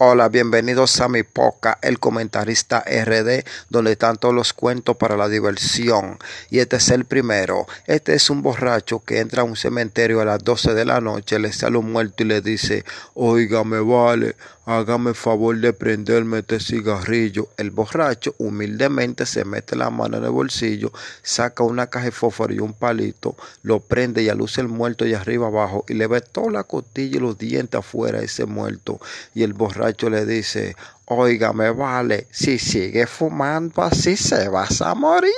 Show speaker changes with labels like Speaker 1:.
Speaker 1: Hola, bienvenidos a mi poca, el comentarista RD, donde están todos los cuentos para la diversión. Y este es el primero. Este es un borracho que entra a un cementerio a las 12 de la noche, le sale un muerto y le dice, me vale, hágame favor de prenderme este cigarrillo. El borracho humildemente se mete la mano en el bolsillo, saca una caja de fósforo y un palito, lo prende y aluce el muerto y arriba abajo y le ve toda la costilla y los dientes afuera a ese muerto. Y el borracho le dice, oiga, me vale, si sigue fumando así se vas a morir.